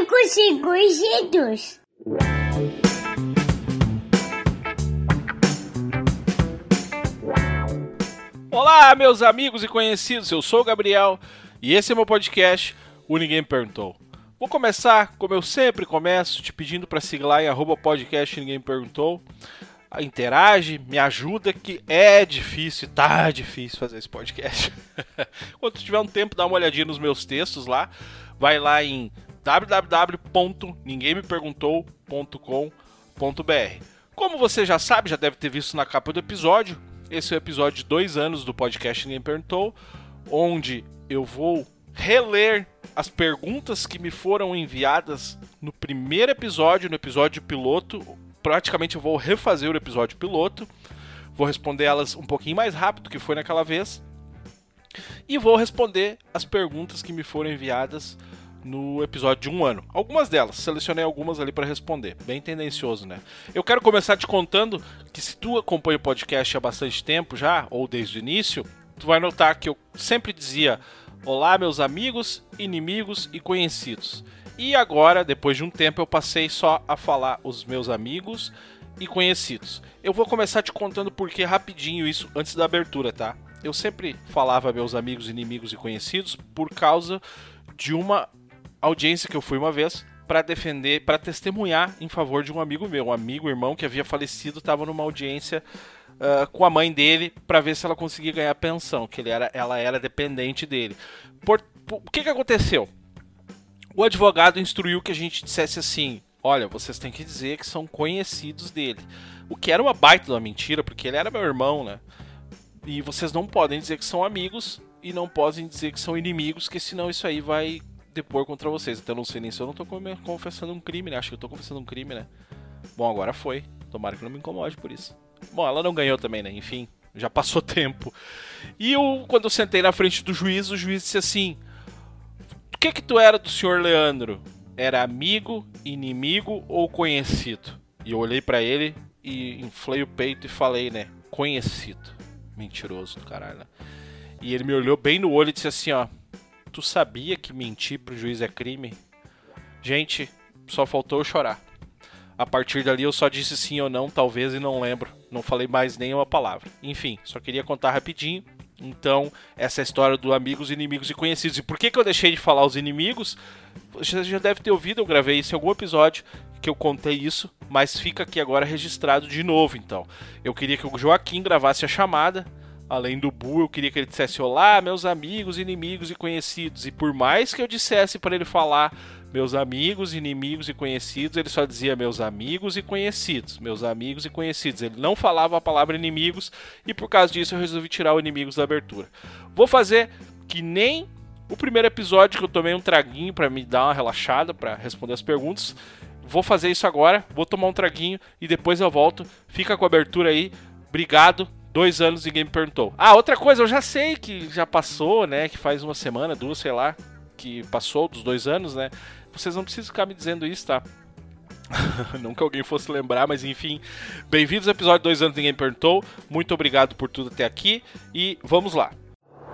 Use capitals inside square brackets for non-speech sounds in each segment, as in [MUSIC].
e conhecidos. Olá, meus amigos e conhecidos, eu sou o Gabriel e esse é meu podcast, o Ninguém Perguntou. Vou começar, como eu sempre começo, te pedindo para seguir lá em arroba podcast Ninguém Perguntou. Interage, me ajuda, que é difícil, tá difícil fazer esse podcast. [LAUGHS] Quando tiver um tempo, dá uma olhadinha nos meus textos lá. Vai lá em www.ninguemmeperguntou.com.br. Como você já sabe, já deve ter visto na capa do episódio, esse é o episódio de dois anos do podcast Ninguém Perguntou, onde eu vou reler as perguntas que me foram enviadas no primeiro episódio, no episódio piloto. Praticamente eu vou refazer o episódio piloto. Vou responder elas um pouquinho mais rápido que foi naquela vez. E vou responder as perguntas que me foram enviadas no episódio de um ano. Algumas delas, selecionei algumas ali para responder. Bem tendencioso, né? Eu quero começar te contando que se tu acompanha o podcast há bastante tempo já, ou desde o início, tu vai notar que eu sempre dizia Olá, meus amigos, inimigos e conhecidos. E agora, depois de um tempo, eu passei só a falar os meus amigos e conhecidos. Eu vou começar te contando por que rapidinho isso antes da abertura, tá? Eu sempre falava meus amigos, inimigos e conhecidos por causa de uma audiência que eu fui uma vez para defender, para testemunhar em favor de um amigo meu, um amigo, irmão que havia falecido, estava numa audiência uh, com a mãe dele para ver se ela conseguia ganhar pensão, que ele era, ela era dependente dele. Por, por, o que, que aconteceu? O advogado instruiu que a gente dissesse assim: olha, vocês têm que dizer que são conhecidos dele. O que era uma baita de uma mentira, porque ele era meu irmão, né? E vocês não podem dizer que são amigos e não podem dizer que são inimigos, que senão isso aí vai depor contra vocês. Então não sei nem se eu não tô confessando um crime, né? Acho que eu tô confessando um crime, né? Bom, agora foi. Tomara que não me incomode por isso. Bom, ela não ganhou também, né? Enfim, já passou [LAUGHS] tempo. E eu, quando eu sentei na frente do juiz, o juiz disse assim: O que que tu era do senhor Leandro? Era amigo, inimigo ou conhecido? E eu olhei para ele e inflei o peito e falei, né? Conhecido. Mentiroso do caralho, né? E ele me olhou bem no olho e disse assim, ó. Tu sabia que mentir pro juiz é crime? Gente, só faltou eu chorar. A partir dali eu só disse sim ou não, talvez, e não lembro. Não falei mais nenhuma palavra. Enfim, só queria contar rapidinho. Então, essa é história do amigos, inimigos e conhecidos. E por que, que eu deixei de falar os inimigos? Você já deve ter ouvido, eu gravei isso em algum episódio que eu contei isso, mas fica aqui agora registrado de novo, então. Eu queria que o Joaquim gravasse a chamada, além do Bu, eu queria que ele dissesse olá, meus amigos, inimigos e conhecidos. E por mais que eu dissesse para ele falar meus amigos, inimigos e conhecidos, ele só dizia meus amigos e conhecidos, meus amigos e conhecidos. Ele não falava a palavra inimigos e por causa disso eu resolvi tirar o inimigos da abertura. Vou fazer que nem o primeiro episódio que eu tomei um traguinho para me dar uma relaxada, para responder as perguntas. Vou fazer isso agora, vou tomar um traguinho e depois eu volto. Fica com a abertura aí. Obrigado. Dois anos ninguém me perguntou. Ah, outra coisa, eu já sei que já passou, né? Que faz uma semana, duas, sei lá, que passou dos dois anos, né? Vocês não precisam ficar me dizendo isso, tá? [LAUGHS] não que alguém fosse lembrar, mas enfim. Bem-vindos ao episódio 2 anos Ninguém Perguntou. Muito obrigado por tudo até aqui e vamos lá.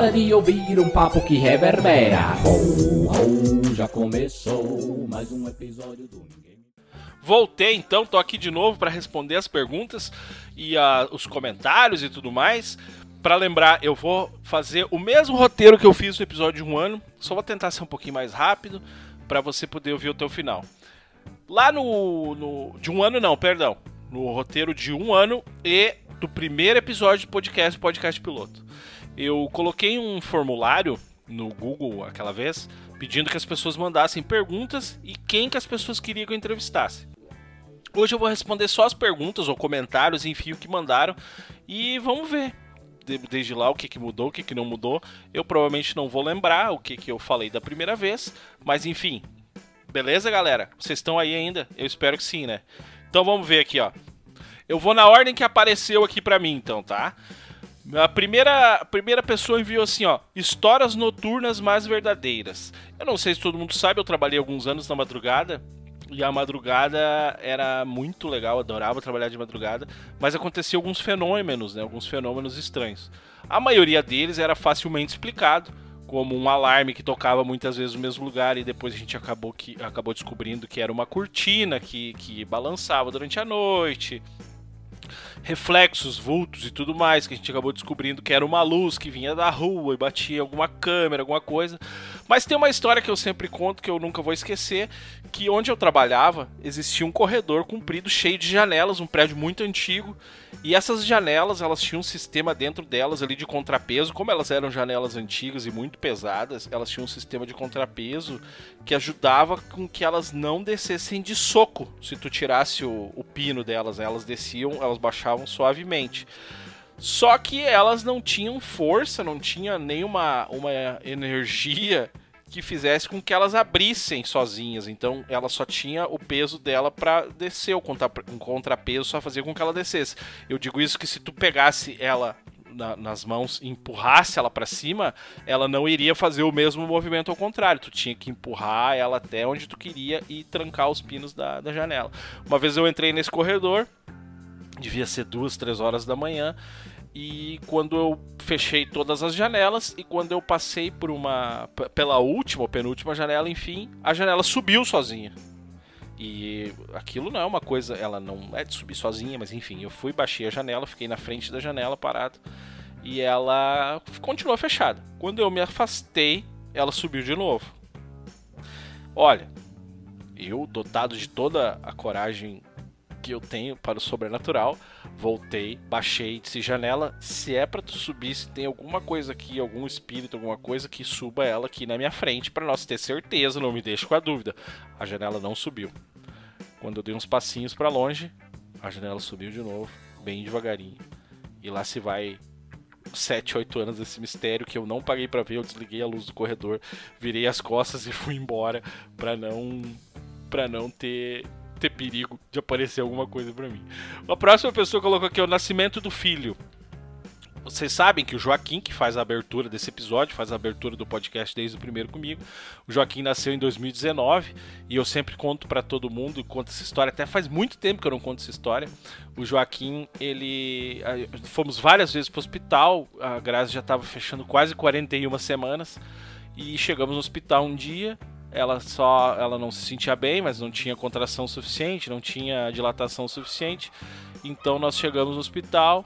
de ouvir um papo que reverbera. Já começou mais um episódio do Ninguém Voltei então, tô aqui de novo para responder as perguntas e uh, os comentários e tudo mais. Para lembrar, eu vou fazer o mesmo roteiro que eu fiz no episódio de um ano, só vou tentar ser um pouquinho mais rápido para você poder ouvir até o final. Lá no, no, de um ano não, perdão, no roteiro de um ano e do primeiro episódio do podcast, podcast piloto eu coloquei um formulário no Google aquela vez, pedindo que as pessoas mandassem perguntas e quem que as pessoas queriam que eu entrevistasse. Hoje eu vou responder só as perguntas ou comentários, enfim, o que mandaram e vamos ver desde lá o que, que mudou, o que, que não mudou. Eu provavelmente não vou lembrar o que, que eu falei da primeira vez, mas enfim, Beleza, galera? Vocês estão aí ainda? Eu espero que sim, né? Então vamos ver aqui, ó. Eu vou na ordem que apareceu aqui pra mim, então, tá? A primeira, a primeira pessoa enviou assim, ó, histórias noturnas mais verdadeiras. Eu não sei se todo mundo sabe, eu trabalhei alguns anos na madrugada e a madrugada era muito legal, adorava trabalhar de madrugada, mas acontecia alguns fenômenos, né, alguns fenômenos estranhos. A maioria deles era facilmente explicado, como um alarme que tocava muitas vezes no mesmo lugar e depois a gente acabou, que, acabou descobrindo que era uma cortina que, que balançava durante a noite, reflexos, vultos e tudo mais, que a gente acabou descobrindo que era uma luz que vinha da rua e batia alguma câmera, alguma coisa. Mas tem uma história que eu sempre conto que eu nunca vou esquecer, que onde eu trabalhava existia um corredor comprido cheio de janelas, um prédio muito antigo, e essas janelas, elas tinham um sistema dentro delas ali de contrapeso, como elas eram janelas antigas e muito pesadas, elas tinham um sistema de contrapeso que ajudava com que elas não descessem de soco. Se tu tirasse o, o pino delas, elas desciam, elas baixavam suavemente. Só que elas não tinham força, não tinha nenhuma uma energia que fizesse com que elas abrissem sozinhas. Então ela só tinha o peso dela para descer, o contra, um contrapeso só fazia com que ela descesse. Eu digo isso que se tu pegasse ela na, nas mãos e empurrasse ela para cima, ela não iria fazer o mesmo movimento ao contrário. Tu tinha que empurrar ela até onde tu queria e trancar os pinos da, da janela. Uma vez eu entrei nesse corredor, devia ser duas, três horas da manhã, e quando eu fechei todas as janelas e quando eu passei por uma pela última ou penúltima janela, enfim, a janela subiu sozinha. E aquilo não é uma coisa, ela não é de subir sozinha, mas enfim, eu fui, baixei a janela, fiquei na frente da janela parado e ela continuou fechada. Quando eu me afastei, ela subiu de novo. Olha, eu dotado de toda a coragem que eu tenho para o sobrenatural, voltei, baixei, disse janela, se é para tu subir, se tem alguma coisa aqui, algum espírito, alguma coisa que suba ela aqui na minha frente para nós ter certeza, não me deixe com a dúvida. A janela não subiu. Quando eu dei uns passinhos para longe, a janela subiu de novo, bem devagarinho. E lá se vai 7, 8 anos desse mistério que eu não paguei para ver, eu desliguei a luz do corredor, virei as costas e fui embora para não para não ter ter perigo de aparecer alguma coisa para mim. A próxima pessoa colocou aqui o nascimento do filho. Vocês sabem que o Joaquim, que faz a abertura desse episódio, faz a abertura do podcast desde o primeiro comigo. O Joaquim nasceu em 2019 e eu sempre conto para todo mundo, conto essa história. Até faz muito tempo que eu não conto essa história. O Joaquim, ele. Fomos várias vezes para o hospital, a Grazi já estava fechando quase 41 semanas. E chegamos no hospital um dia ela só ela não se sentia bem, mas não tinha contração suficiente, não tinha dilatação suficiente. Então nós chegamos no hospital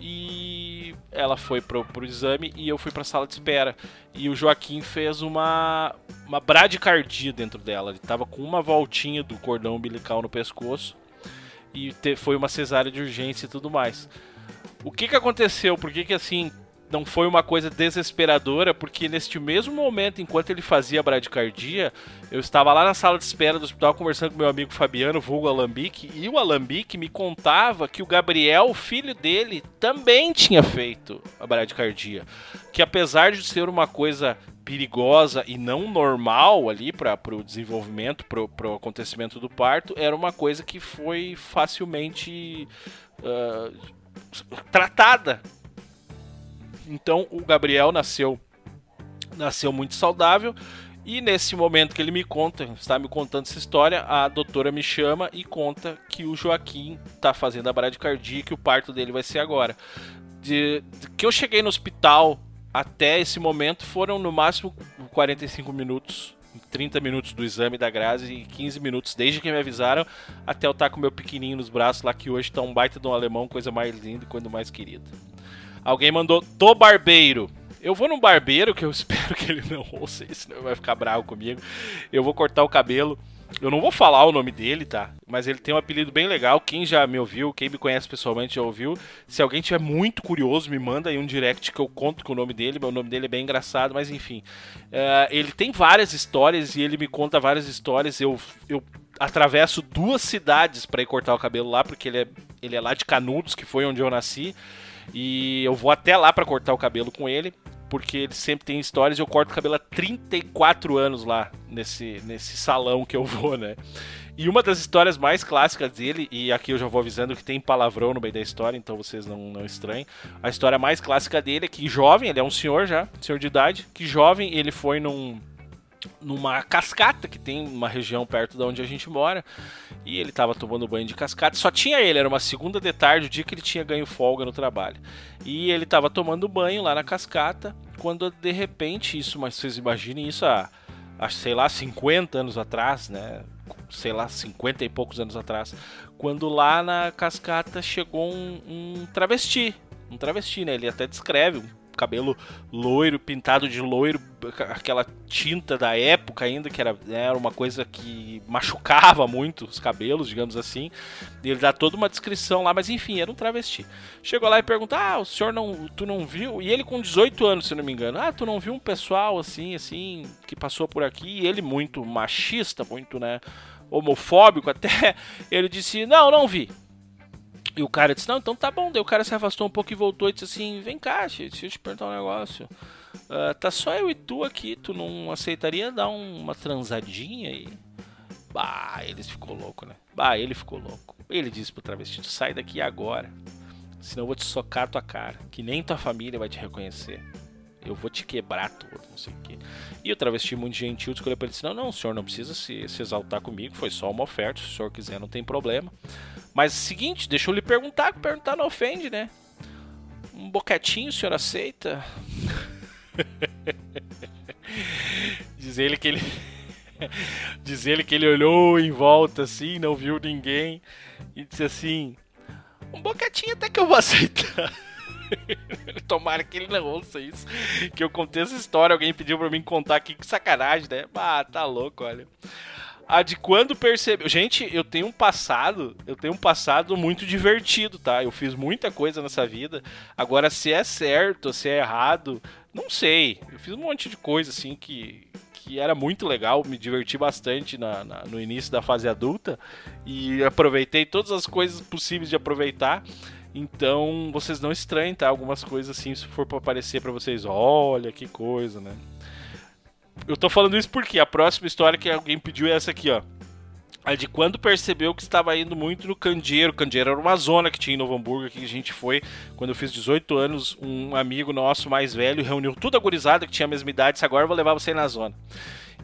e ela foi pro, pro exame e eu fui para a sala de espera. E o Joaquim fez uma uma bradicardia dentro dela. Ele tava com uma voltinha do cordão umbilical no pescoço e te, foi uma cesárea de urgência e tudo mais. O que que aconteceu? Por que que assim não foi uma coisa desesperadora, porque neste mesmo momento, enquanto ele fazia a bradicardia, eu estava lá na sala de espera do hospital conversando com meu amigo Fabiano, vulgo Alambique, e o Alambique me contava que o Gabriel, filho dele, também tinha feito a bradicardia. Que apesar de ser uma coisa perigosa e não normal ali para o desenvolvimento, para o acontecimento do parto, era uma coisa que foi facilmente uh, tratada então o Gabriel nasceu nasceu muito saudável e nesse momento que ele me conta, está me contando essa história, a doutora me chama e conta que o Joaquim está fazendo a bradicardia e que o parto dele vai ser agora. De, de, que eu cheguei no hospital até esse momento foram no máximo 45 minutos, 30 minutos do exame da Grazi e 15 minutos desde que me avisaram até eu estar com meu pequenininho nos braços lá que hoje está um baita de um alemão, coisa mais linda e coisa mais querida. Alguém mandou do barbeiro. Eu vou num barbeiro que eu [LAUGHS] espero que ele não ouça senão ele vai ficar bravo comigo. Eu vou cortar o cabelo. Eu não vou falar o nome dele, tá? Mas ele tem um apelido bem legal. Quem já me ouviu, quem me conhece pessoalmente já ouviu. Se alguém tiver muito curioso, me manda aí um direct que eu conto com o nome dele. Meu nome dele é bem engraçado, mas enfim. Uh, ele tem várias histórias e ele me conta várias histórias. Eu, eu atravesso duas cidades para ir cortar o cabelo lá, porque ele é, ele é lá de Canudos, que foi onde eu nasci. E eu vou até lá para cortar o cabelo com ele. porque ele sempre tem histórias eu corto o cabelo há 34 anos lá nesse, nesse salão que eu vou, né? E uma das histórias mais clássicas dele, e aqui eu já vou avisando que tem palavrão no meio da história, então vocês não, não estranhem. A história mais clássica dele é que jovem, ele é um senhor já, senhor de idade, que jovem ele foi num, numa cascata que tem uma região perto de onde a gente mora. E ele estava tomando banho de cascata. Só tinha ele, era uma segunda de tarde, o dia que ele tinha ganho folga no trabalho. E ele estava tomando banho lá na cascata, quando de repente, isso, mas vocês imaginem isso há, sei lá, 50 anos atrás, né? Sei lá, 50 e poucos anos atrás. Quando lá na cascata chegou um, um travesti. Um travesti, né? Ele até descreve um cabelo loiro, pintado de loiro, aquela tinta da época ainda, que era, né, era uma coisa que machucava muito os cabelos, digamos assim. Ele dá toda uma descrição lá, mas enfim, era um travesti. Chegou lá e pergunta: Ah, o senhor não. Tu não viu? E ele com 18 anos, se não me engano. Ah, tu não viu um pessoal assim, assim, que passou por aqui? E ele muito machista, muito, né? Homofóbico até. [LAUGHS] Ele disse: Não, não vi. E o cara disse, não, então tá bom. Daí o cara se afastou um pouco e voltou e disse assim, vem cá, deixa eu te perguntar um negócio. Uh, tá só eu e tu aqui, tu não aceitaria dar uma transadinha aí? Bah, ele ficou louco, né? Bah, ele ficou louco. Ele disse pro travesti, sai daqui agora. Senão eu vou te socar tua cara, que nem tua família vai te reconhecer. Eu vou te quebrar todo, não sei o quê. E o travesti muito gentil escolheu pra ele disse: Não, não, o senhor não precisa se, se exaltar comigo, foi só uma oferta, se o senhor quiser, não tem problema. Mas seguinte, deixa eu lhe perguntar, que perguntar não ofende, né? Um boquetinho o senhor aceita? [LAUGHS] Diz ele que ele. [LAUGHS] Diz ele que ele olhou em volta assim, não viu ninguém e disse assim: Um boquetinho até que eu vou aceitar. [LAUGHS] Tomara que ele não ouça isso. Que eu contei essa história, alguém pediu pra mim contar aqui, que sacanagem, né? Ah, tá louco, olha. A de quando percebeu. Gente, eu tenho um passado, eu tenho um passado muito divertido, tá? Eu fiz muita coisa nessa vida. Agora, se é certo, se é errado, não sei. Eu fiz um monte de coisa, assim, que, que era muito legal, me diverti bastante na, na, no início da fase adulta e aproveitei todas as coisas possíveis de aproveitar. Então, vocês não estranhem, tá? Algumas coisas assim, se for para aparecer para vocês, olha que coisa, né? Eu tô falando isso porque a próxima história que alguém pediu é essa aqui, ó. A de quando percebeu que estava indo muito no Candeeiro. Candeeiro era uma zona que tinha em Novo Hamburgo, que a gente foi quando eu fiz 18 anos. Um amigo nosso mais velho reuniu toda a gurizada que tinha a mesma idade. Disse, agora eu vou levar você na zona.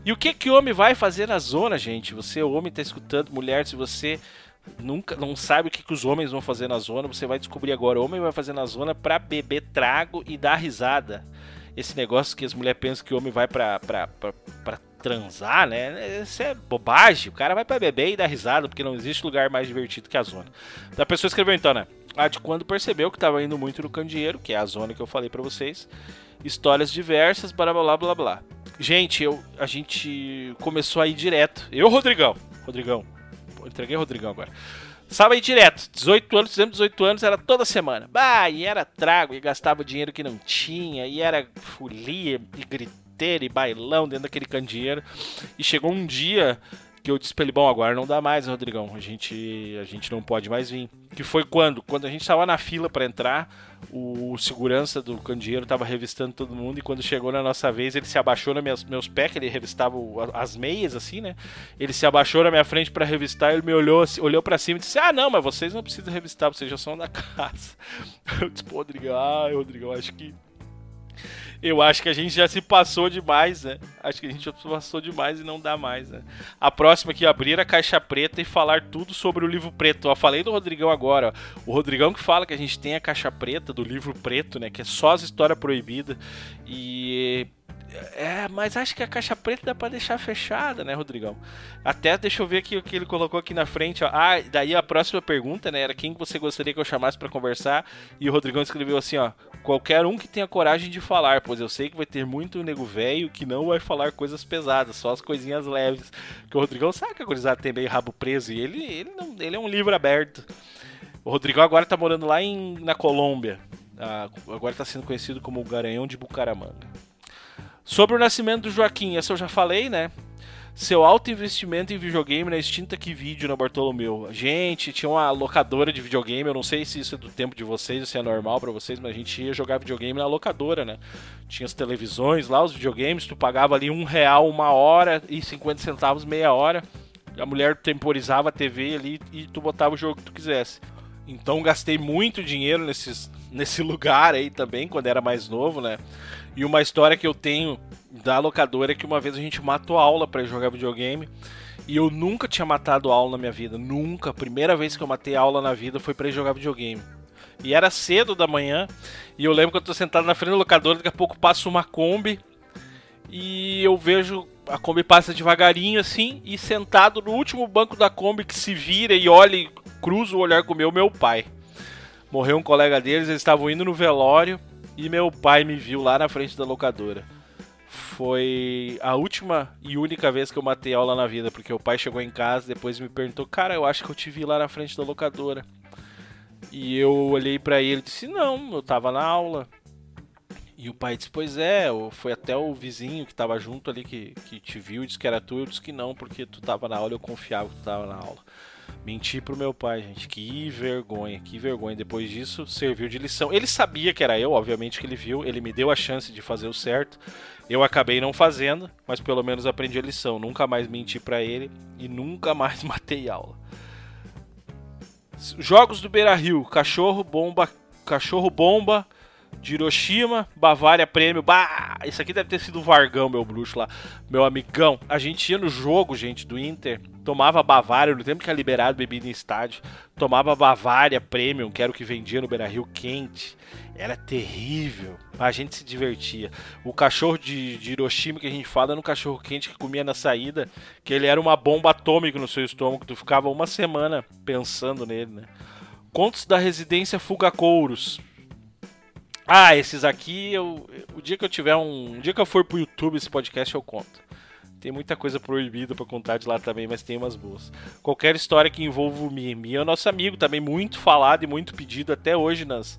E o que que homem vai fazer na zona, gente? Você, homem, tá escutando, mulher, se você nunca não sabe o que, que os homens vão fazer na zona, você vai descobrir agora. O homem vai fazer na zona para beber trago e dar risada. Esse negócio que as mulheres pensam que o homem vai pra, pra, pra, pra transar, né? Isso é bobagem. O cara vai para beber e dar risada, porque não existe lugar mais divertido que a zona. A pessoa escreveu então, né? Ah, de quando percebeu que estava indo muito no candeeiro, que é a zona que eu falei para vocês. Histórias diversas, blá blá blá blá Gente, eu, a gente começou a ir direto. Eu, Rodrigão. Rodrigão, entreguei Rodrigão agora. Sábado aí direto, 18 anos, fizemos 18 anos, era toda semana. Bah, e era trago, e gastava dinheiro que não tinha, e era folia, e griteira, e bailão dentro daquele candeeiro. E chegou um dia que eu disse pra ele, bom, agora não dá mais, Rodrigão, a gente, a gente não pode mais vir. Que foi quando? Quando a gente tava na fila para entrar, o segurança do candeeiro tava revistando todo mundo e quando chegou na nossa vez, ele se abaixou nos meus, meus pés, que ele revistava as meias, assim, né? Ele se abaixou na minha frente para revistar, ele me olhou, assim, olhou para cima e disse, ah, não, mas vocês não precisam revistar, vocês já são da [LAUGHS] casa. Eu disse, pô, Rodrigão, ah, Rodrigão, acho que eu acho que a gente já se passou demais, né? Acho que a gente já se passou demais e não dá mais, né? A próxima aqui, abrir a caixa preta e falar tudo sobre o livro preto. Eu falei do Rodrigão agora, ó. O Rodrigão que fala que a gente tem a caixa preta do livro preto, né? Que é só as histórias proibidas. E é, mas acho que a caixa preta dá pra deixar fechada, né, Rodrigão? Até deixa eu ver aqui o que ele colocou aqui na frente, ó. Ah, daí a próxima pergunta, né, era quem você gostaria que eu chamasse para conversar. E o Rodrigão escreveu assim, ó. Qualquer um que tenha coragem de falar, pois eu sei que vai ter muito nego velho que não vai falar coisas pesadas, só as coisinhas leves. Que o Rodrigão sabe que a gurizada tem meio rabo preso e ele, ele, não, ele é um livro aberto. O Rodrigão agora tá morando lá em, na Colômbia. Ah, agora tá sendo conhecido como o Garanhão de Bucaramanga. Sobre o nascimento do Joaquim, essa eu já falei, né? seu alto investimento em videogame na extinta que vídeo na Bartolomeu. Gente, tinha uma locadora de videogame, eu não sei se isso é do tempo de vocês, se é normal para vocês, mas a gente ia jogar videogame na locadora, né? Tinha as televisões lá, os videogames, tu pagava ali um real uma hora e 50 centavos meia hora. A mulher temporizava a TV ali e tu botava o jogo que tu quisesse. Então gastei muito dinheiro nesses, nesse [LAUGHS] lugar aí também, quando era mais novo, né? E uma história que eu tenho da locadora é que uma vez a gente matou aula para jogar videogame. E eu nunca tinha matado aula na minha vida. Nunca. A primeira vez que eu matei aula na vida foi para jogar videogame. E era cedo da manhã. E eu lembro que eu tô sentado na frente do locador, daqui a pouco passa uma Kombi. E eu vejo a Kombi passa devagarinho assim. E sentado no último banco da Kombi que se vira e olha e cruza o olhar com o meu, meu pai. Morreu um colega deles, eles estavam indo no velório. E meu pai me viu lá na frente da locadora. Foi a última e única vez que eu matei aula na vida, porque o pai chegou em casa depois me perguntou: Cara, eu acho que eu te vi lá na frente da locadora. E eu olhei para ele e disse: Não, eu tava na aula. E o pai disse: Pois é, foi até o vizinho que tava junto ali que, que te viu e disse que era tu. Eu disse que não, porque tu tava na aula eu confiava que tu tava na aula. Menti pro meu pai, gente. Que vergonha, que vergonha. Depois disso, serviu de lição. Ele sabia que era eu, obviamente que ele viu. Ele me deu a chance de fazer o certo. Eu acabei não fazendo, mas pelo menos aprendi a lição. Nunca mais menti para ele e nunca mais [LAUGHS] matei aula. Jogos do Beira Rio: Cachorro Bomba, Cachorro Bomba, de Hiroshima, Bavária Prêmio. Bah, isso aqui deve ter sido o Vargão, meu bruxo lá, meu amigão. A gente ia no jogo, gente, do Inter, tomava Bavária, no tempo que era liberado bebida em estádio, tomava Bavária Premium, que era o que vendia no Beira Rio quente. Era terrível. A gente se divertia. O cachorro de, de Hiroshima que a gente fala era um cachorro quente que comia na saída, que ele era uma bomba atômica no seu estômago. Tu ficava uma semana pensando nele, né? Contos da Residência Fugacouros. Ah, esses aqui, eu, o dia que eu tiver um. Dia que eu for pro YouTube esse podcast eu conto. Tem muita coisa proibida para contar de lá também, mas tem umas boas. Qualquer história que envolva o Mi. Mi é o nosso amigo, também muito falado e muito pedido até hoje nas,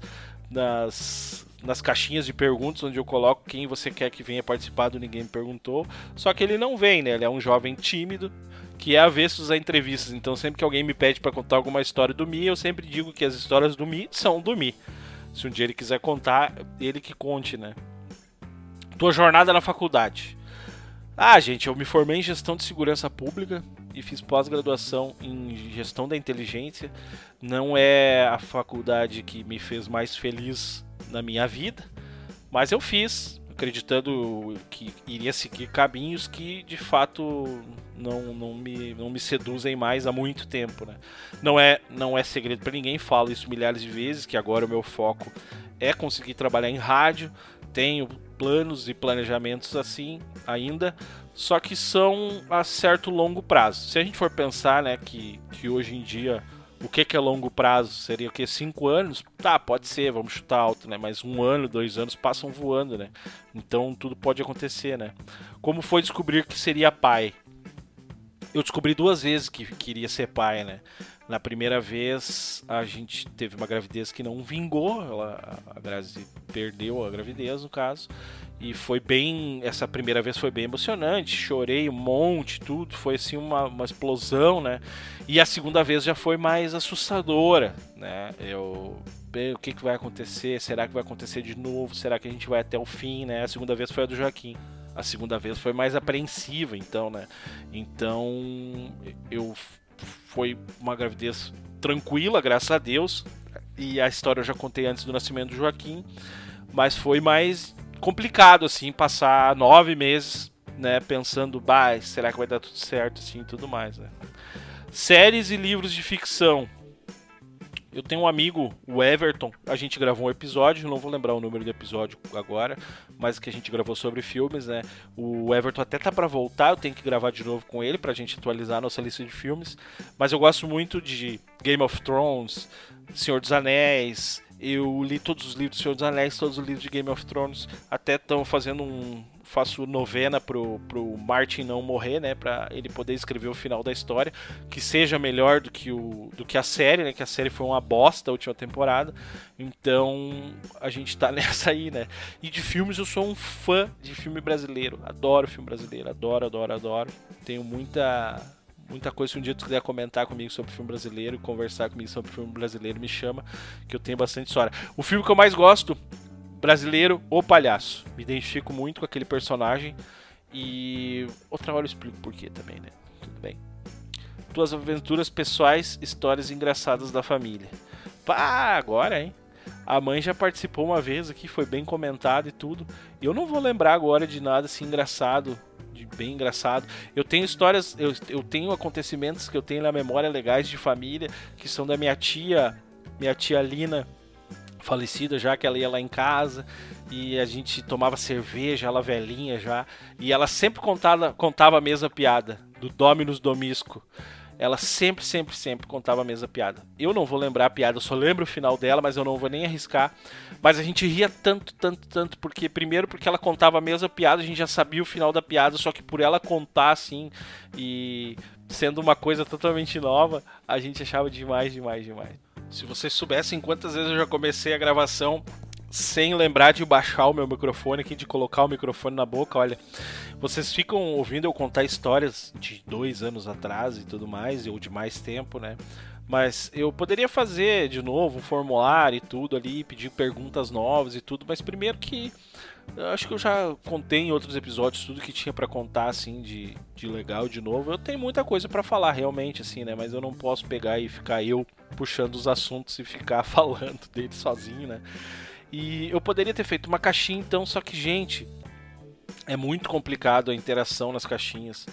nas, nas caixinhas de perguntas, onde eu coloco quem você quer que venha participar do Ninguém Me Perguntou. Só que ele não vem, né? Ele é um jovem tímido que é avessos a entrevistas. Então, sempre que alguém me pede para contar alguma história do Mi, eu sempre digo que as histórias do Mi são do Mi. Se um dia ele quiser contar, ele que conte, né? Tua jornada na faculdade. Ah, gente, eu me formei em gestão de segurança pública e fiz pós-graduação em gestão da inteligência. Não é a faculdade que me fez mais feliz na minha vida, mas eu fiz, acreditando que iria seguir caminhos que de fato não, não, me, não me seduzem mais há muito tempo. Né? Não, é, não é segredo para ninguém, falo isso milhares de vezes, que agora o meu foco é conseguir trabalhar em rádio, tenho planos e planejamentos assim ainda, só que são a certo longo prazo. Se a gente for pensar né, que, que hoje em dia o que, que é longo prazo? Seria o que? Cinco anos? Tá, pode ser, vamos chutar alto, né? Mas um ano, dois anos passam voando, né? Então tudo pode acontecer, né? Como foi descobrir que seria pai? Eu descobri duas vezes que queria ser pai, né? Na primeira vez a gente teve uma gravidez que não vingou, ela, a Grazi perdeu a gravidez no caso, e foi bem. Essa primeira vez foi bem emocionante. Chorei um monte, tudo. Foi assim uma, uma explosão, né? E a segunda vez já foi mais assustadora, né? Eu. O que, que vai acontecer? Será que vai acontecer de novo? Será que a gente vai até o fim, né? A segunda vez foi a do Joaquim. A segunda vez foi mais apreensiva, então, né? Então, eu foi uma gravidez tranquila, graças a Deus. E a história eu já contei antes do nascimento do Joaquim, mas foi mais complicado, assim, passar nove meses, né, pensando, bah, será que vai dar tudo certo, assim, e tudo mais, né. Séries e livros de ficção. Eu tenho um amigo, o Everton, a gente gravou um episódio, não vou lembrar o número do episódio agora, mas que a gente gravou sobre filmes, né? O Everton até tá para voltar, eu tenho que gravar de novo com ele pra gente atualizar a nossa lista de filmes, mas eu gosto muito de Game of Thrones, Senhor dos Anéis, eu li todos os livros do Senhor dos Anéis, todos os livros de Game of Thrones. Até estão fazendo um, faço novena pro, pro Martin não morrer, né? Pra ele poder escrever o final da história, que seja melhor do que, o, do que a série, né? Que a série foi uma bosta a última temporada. Então a gente tá [LAUGHS] nessa aí, né? E de filmes eu sou um fã de filme brasileiro. Adoro filme brasileiro, adoro, adoro, adoro. Tenho muita muita coisa. Se um dia tu quiser comentar comigo sobre filme brasileiro, conversar comigo sobre filme brasileiro, me chama, que eu tenho bastante história. O filme que eu mais gosto, brasileiro, O Palhaço. Me identifico muito com aquele personagem. E outra hora eu explico por quê também, né? Tudo bem. Tuas aventuras pessoais, histórias engraçadas da família. Pá, agora, hein? A mãe já participou uma vez aqui, foi bem comentado e tudo. Eu não vou lembrar agora de nada assim engraçado de bem engraçado. Eu tenho histórias, eu, eu tenho acontecimentos que eu tenho na memória legais de família, que são da minha tia, minha tia Lina, falecida já, que ela ia lá em casa e a gente tomava cerveja, ela velhinha já, e ela sempre contava, contava a mesma piada, do Dominus Domisco ela sempre, sempre, sempre contava a mesma piada. Eu não vou lembrar a piada, eu só lembro o final dela, mas eu não vou nem arriscar. Mas a gente ria tanto, tanto, tanto, porque primeiro porque ela contava a mesma piada, a gente já sabia o final da piada, só que por ela contar assim e sendo uma coisa totalmente nova, a gente achava demais, demais, demais. Se vocês soubessem quantas vezes eu já comecei a gravação sem lembrar de baixar o meu microfone aqui, de colocar o microfone na boca, olha, vocês ficam ouvindo eu contar histórias de dois anos atrás e tudo mais, ou de mais tempo, né? Mas eu poderia fazer de novo um formulário e tudo ali, pedir perguntas novas e tudo, mas primeiro que eu acho que eu já contei em outros episódios tudo que tinha para contar assim de, de legal de novo. Eu tenho muita coisa para falar realmente assim, né? Mas eu não posso pegar e ficar eu puxando os assuntos e ficar [LAUGHS] falando dele sozinho, né? E eu poderia ter feito uma caixinha então, só que, gente, é muito complicado a interação nas caixinhas.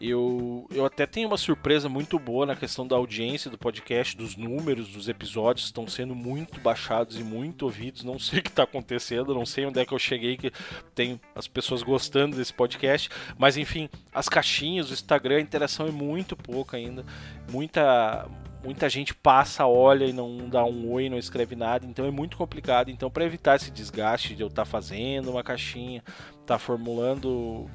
Eu, eu até tenho uma surpresa muito boa na questão da audiência do podcast, dos números dos episódios estão sendo muito baixados e muito ouvidos. Não sei o que está acontecendo, não sei onde é que eu cheguei que tem as pessoas gostando desse podcast, mas enfim, as caixinhas, o Instagram, a interação é muito pouca ainda, muita muita gente passa, olha e não dá um oi, não escreve nada, então é muito complicado. Então, para evitar esse desgaste de eu estar tá fazendo uma caixinha, estar tá formulando,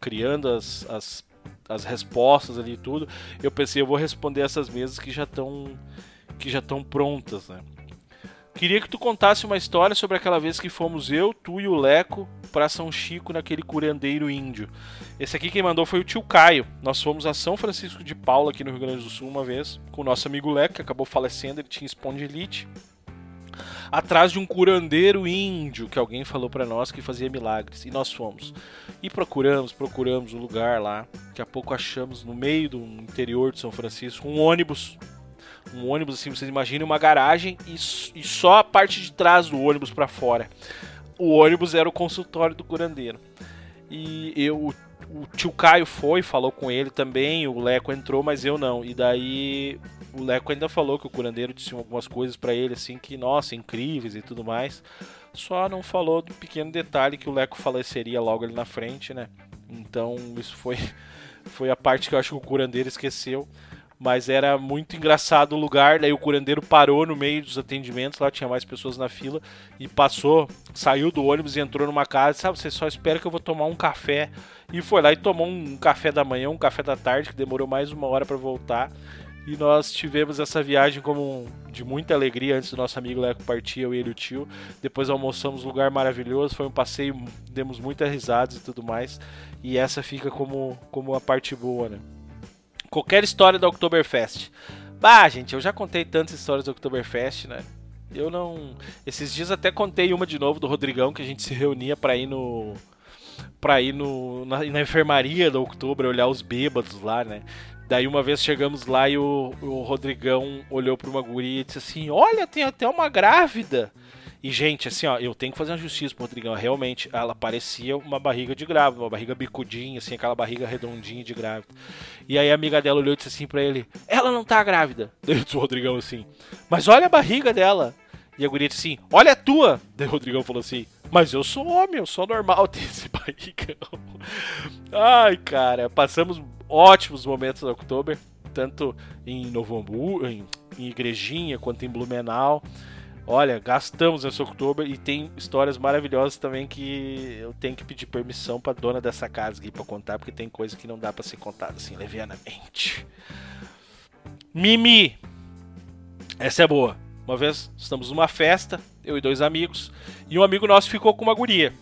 criando as, as, as respostas ali e tudo, eu pensei, eu vou responder essas mesas que já estão que já estão prontas, né? Queria que tu contasse uma história sobre aquela vez que fomos eu, tu e o Leco para São Chico naquele curandeiro índio. Esse aqui quem mandou foi o tio Caio. Nós fomos a São Francisco de Paula aqui no Rio Grande do Sul uma vez com o nosso amigo Leco, que acabou falecendo, ele tinha espondilite. Atrás de um curandeiro índio que alguém falou para nós que fazia milagres. E nós fomos. E procuramos, procuramos o um lugar lá. Daqui a pouco achamos no meio do interior de São Francisco um ônibus um ônibus assim, vocês imaginem uma garagem e, e só a parte de trás do ônibus para fora. O ônibus era o consultório do curandeiro. E eu, o tio Caio foi, falou com ele também, o Leco entrou, mas eu não. E daí o Leco ainda falou que o curandeiro disse algumas coisas para ele assim que, nossa, incríveis e tudo mais. Só não falou do pequeno detalhe que o Leco faleceria logo ali na frente, né? Então, isso foi [LAUGHS] foi a parte que eu acho que o curandeiro esqueceu mas era muito engraçado o lugar. Daí o curandeiro parou no meio dos atendimentos, lá tinha mais pessoas na fila, e passou, saiu do ônibus e entrou numa casa. Sabe, você só espera que eu vou tomar um café. E foi lá e tomou um café da manhã, um café da tarde, que demorou mais uma hora para voltar. E nós tivemos essa viagem como de muita alegria antes do nosso amigo Leco partir, eu e ele o tio. Depois almoçamos lugar maravilhoso, foi um passeio, demos muitas risadas e tudo mais. E essa fica como, como a parte boa, né? Qualquer história da Oktoberfest. Bah, gente, eu já contei tantas histórias do Oktoberfest, né? Eu não. Esses dias até contei uma de novo do Rodrigão, que a gente se reunia para ir no. pra ir no, na, na enfermaria do Outubro, olhar os bêbados lá, né? Daí uma vez chegamos lá e o, o Rodrigão olhou para uma guria e disse assim: Olha, tem até uma grávida. E, gente, assim, ó, eu tenho que fazer uma justiça pro Rodrigão. Realmente, ela parecia uma barriga de grávida, uma barriga bicudinha, assim, aquela barriga redondinha de grávida. E aí a amiga dela olhou e disse assim pra ele: Ela não tá grávida. [LAUGHS] Daí o Rodrigão assim: Mas olha a barriga dela. E a guria disse assim: Olha a tua. Daí o Rodrigão falou assim: Mas eu sou homem, eu sou normal [LAUGHS] ter esse barrigão. Ai, cara, passamos ótimos momentos no Oktober, tanto em Novo Hamburgo, em, em Igrejinha, quanto em Blumenau. Olha, gastamos nesse outubro e tem histórias maravilhosas também que eu tenho que pedir permissão pra dona dessa casa aqui pra contar, porque tem coisa que não dá pra ser contada assim, levianamente. Mimi! Essa é boa. Uma vez estamos numa festa, eu e dois amigos, e um amigo nosso ficou com uma guria.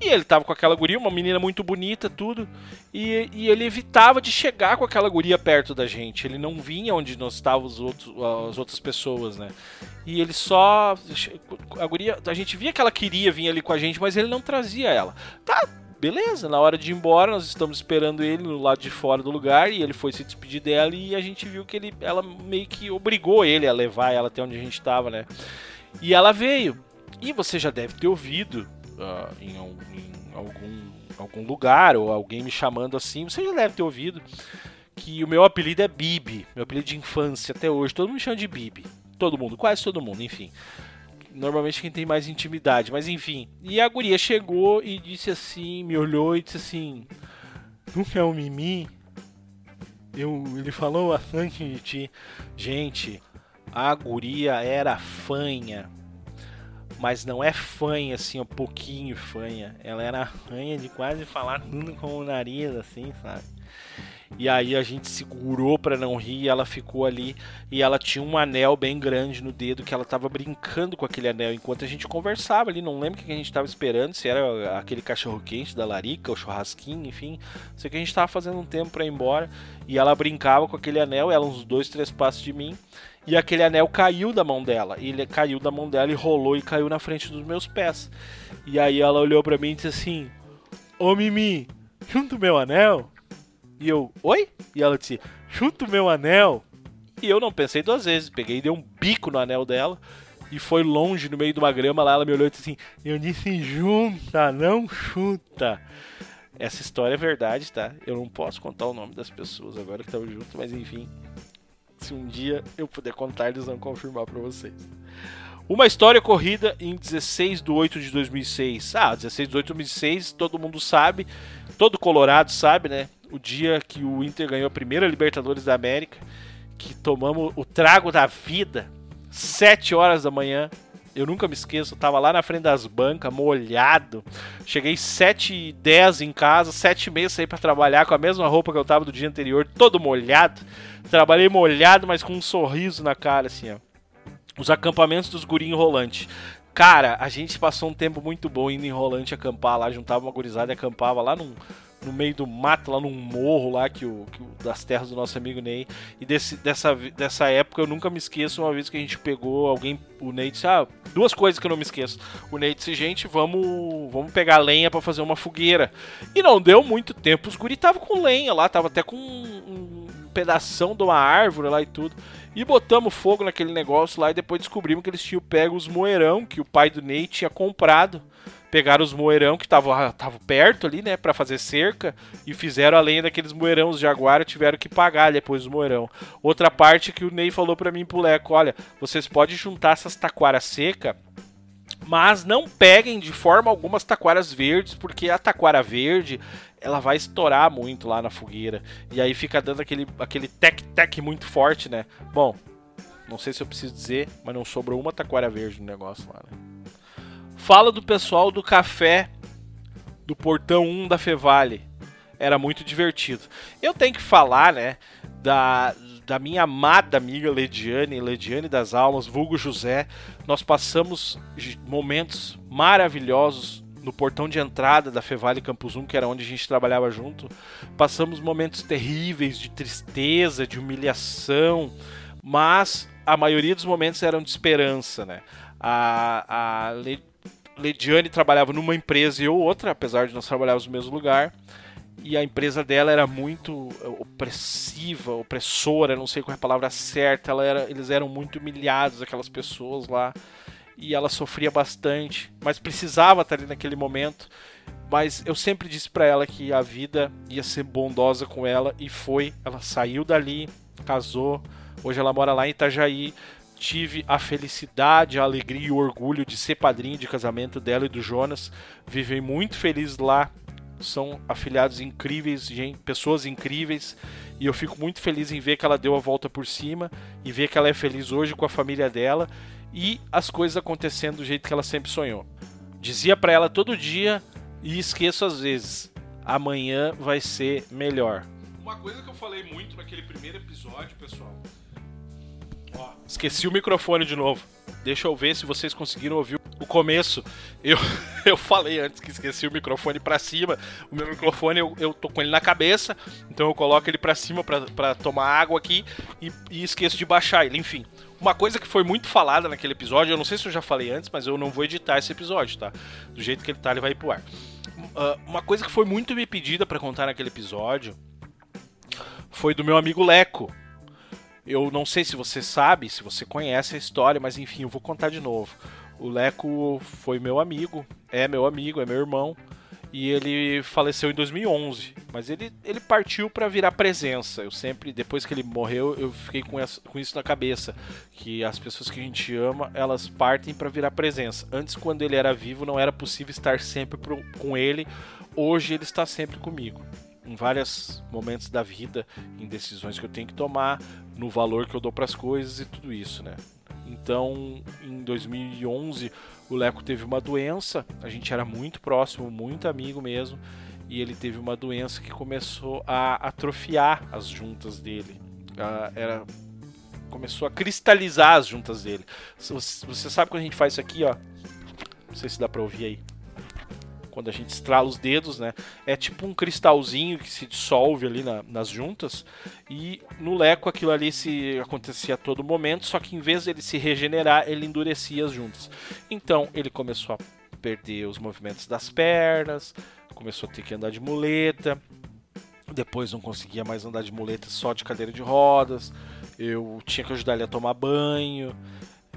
E ele tava com aquela guria, uma menina muito bonita, tudo. E, e ele evitava de chegar com aquela guria perto da gente. Ele não vinha onde nós estávamos as outras pessoas, né? E ele só. A guria. A gente via que ela queria vir ali com a gente, mas ele não trazia ela. Tá, beleza, na hora de ir embora, nós estamos esperando ele no lado de fora do lugar e ele foi se despedir dela e a gente viu que ele, ela meio que obrigou ele a levar ela até onde a gente estava, né? E ela veio. E você já deve ter ouvido uh, em, em, algum, algum lugar ou alguém me chamando assim, você já deve ter ouvido que o meu apelido é Bibi, meu apelido de infância até hoje. Todo mundo me chama de Bibi. Todo mundo, quase todo mundo, enfim. Normalmente quem tem mais intimidade, mas enfim. E a guria chegou e disse assim, me olhou e disse assim: Nunca é um mimi? Eu, ele falou bastante de ti. Gente, a guria era fanha mas não é fanha assim, um pouquinho fanha. Ela era fanha de quase falar tudo com o nariz, assim, sabe? E aí a gente segurou para não rir, ela ficou ali e ela tinha um anel bem grande no dedo que ela tava brincando com aquele anel enquanto a gente conversava ali, não lembro o que a gente tava esperando, se era aquele cachorro quente da Larica, o churrasquinho, enfim, sei que a gente tava fazendo um tempo para ir embora e ela brincava com aquele anel, ela uns dois, três passos de mim e aquele anel caiu da mão dela. E ele caiu da mão dela e rolou e caiu na frente dos meus pés. E aí ela olhou para mim e disse assim: Ô Mimi, junto meu anel? E eu, oi? E ela disse: Junto meu anel? E eu não pensei duas vezes, peguei e dei um bico no anel dela e foi longe no meio de uma grama lá. Ela me olhou e disse assim: Eu disse junta, não chuta. Essa história é verdade, tá? Eu não posso contar o nome das pessoas agora que estão junto, mas enfim, se um dia eu puder contar, eles vão confirmar para vocês. Uma história corrida em 16 de 8 de 2006. Ah, 16 de 8 de 2006, todo mundo sabe, todo Colorado sabe, né? O dia que o Inter ganhou a primeira Libertadores da América, que tomamos o trago da vida, 7 horas da manhã, eu nunca me esqueço, tava lá na frente das bancas, molhado. Cheguei 7 e 10 em casa, 7 e meia saí para trabalhar com a mesma roupa que eu tava do dia anterior, todo molhado. Trabalhei molhado, mas com um sorriso na cara, assim, ó. Os acampamentos dos gurinhos rolante. Cara, a gente passou um tempo muito bom indo em rolante acampar lá, juntava uma gurizada e acampava lá num, no meio do mato, lá num morro lá que o, que o, das terras do nosso amigo Ney. E desse, dessa, dessa época eu nunca me esqueço, uma vez que a gente pegou alguém, o Ney disse, ah, duas coisas que eu não me esqueço. O Ney disse, gente, vamos, vamos pegar lenha para fazer uma fogueira. E não deu muito tempo, os guri estavam com lenha lá, tava até com um, um pedação de uma árvore lá e tudo. E botamos fogo naquele negócio lá e depois descobrimos que eles tinham pego os moeirão que o pai do Ney tinha comprado pegaram os moeirão que estavam perto ali, né, para fazer cerca e fizeram além daqueles moeirão, os jaguar tiveram que pagar depois os moeirão. Outra parte que o Ney falou para mim pro Leco, olha, vocês podem juntar essas taquaras seca, mas não peguem de forma alguma as taquaras verdes, porque a taquara verde ela vai estourar muito lá na fogueira e aí fica dando aquele aquele tec tec muito forte, né? Bom, não sei se eu preciso dizer, mas não sobrou uma taquara verde no negócio lá, né? Fala do pessoal do café do portão 1 da Fevale. Era muito divertido. Eu tenho que falar, né, da, da minha amada amiga Lediane, Lediane das Almas, vulgo José. Nós passamos momentos maravilhosos no portão de entrada da Fevale Campus 1, que era onde a gente trabalhava junto. Passamos momentos terríveis de tristeza, de humilhação, mas a maioria dos momentos eram de esperança, né? A, a Lediane trabalhava numa empresa e eu outra, apesar de nós trabalharmos no mesmo lugar. E a empresa dela era muito opressiva, opressora, não sei qual é a palavra certa. Ela era, eles eram muito humilhados, aquelas pessoas lá. E ela sofria bastante, mas precisava estar ali naquele momento. Mas eu sempre disse para ela que a vida ia ser bondosa com ela e foi. Ela saiu dali, casou. Hoje ela mora lá em Itajaí tive a felicidade, a alegria e o orgulho de ser padrinho de casamento dela e do Jonas. Vivem muito felizes lá. São afiliados incríveis, gente, pessoas incríveis. E eu fico muito feliz em ver que ela deu a volta por cima e ver que ela é feliz hoje com a família dela. e as coisas acontecendo do jeito que ela sempre sonhou. Dizia para ela todo dia e esqueço às vezes: amanhã vai ser melhor. Uma coisa que eu falei muito naquele primeiro episódio, pessoal. Esqueci o microfone de novo. Deixa eu ver se vocês conseguiram ouvir o começo. Eu, [LAUGHS] eu falei antes que esqueci o microfone para cima. O meu microfone eu, eu tô com ele na cabeça, então eu coloco ele para cima para tomar água aqui e, e esqueço de baixar ele. Enfim, uma coisa que foi muito falada naquele episódio, eu não sei se eu já falei antes, mas eu não vou editar esse episódio, tá? Do jeito que ele tá, ele vai pro ar. Uh, uma coisa que foi muito me pedida para contar naquele episódio foi do meu amigo Leco. Eu não sei se você sabe, se você conhece a história, mas enfim, eu vou contar de novo. O Leco foi meu amigo, é meu amigo, é meu irmão e ele faleceu em 2011. Mas ele, ele partiu para virar presença. Eu sempre, depois que ele morreu, eu fiquei com, essa, com isso na cabeça, que as pessoas que a gente ama, elas partem para virar presença. Antes, quando ele era vivo, não era possível estar sempre pro, com ele. Hoje ele está sempre comigo. Em vários momentos da vida, em decisões que eu tenho que tomar, no valor que eu dou para as coisas e tudo isso, né? Então, em 2011, o Leco teve uma doença, a gente era muito próximo, muito amigo mesmo, e ele teve uma doença que começou a atrofiar as juntas dele. era começou a cristalizar as juntas dele. Você sabe quando a gente faz isso aqui, ó? Não sei se dá para ouvir aí quando a gente estrala os dedos, né? É tipo um cristalzinho que se dissolve ali na, nas juntas. E no leco aquilo ali se acontecia a todo momento, só que em vez de ele se regenerar, ele endurecia as juntas. Então ele começou a perder os movimentos das pernas, começou a ter que andar de muleta. Depois não conseguia mais andar de muleta só de cadeira de rodas. Eu tinha que ajudar ele a tomar banho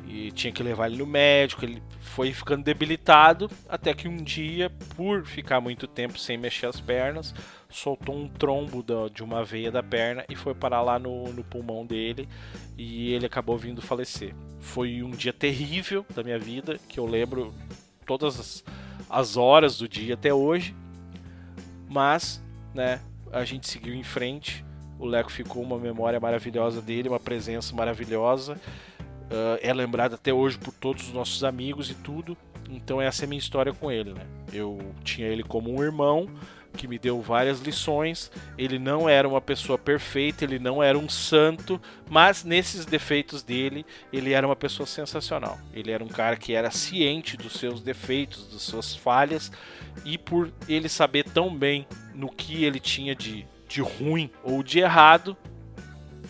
e tinha que levar ele no médico. Ele foi ficando debilitado até que um dia, por ficar muito tempo sem mexer as pernas, soltou um trombo de uma veia da perna e foi parar lá no, no pulmão dele e ele acabou vindo falecer. Foi um dia terrível da minha vida que eu lembro todas as, as horas do dia até hoje, mas, né, a gente seguiu em frente. O Leco ficou uma memória maravilhosa dele, uma presença maravilhosa Uh, é lembrado até hoje por todos os nossos amigos e tudo. Então essa é a minha história com ele, né? Eu tinha ele como um irmão que me deu várias lições. Ele não era uma pessoa perfeita, ele não era um santo, mas nesses defeitos dele, ele era uma pessoa sensacional. Ele era um cara que era ciente dos seus defeitos, das suas falhas, e por ele saber tão bem no que ele tinha de, de ruim ou de errado,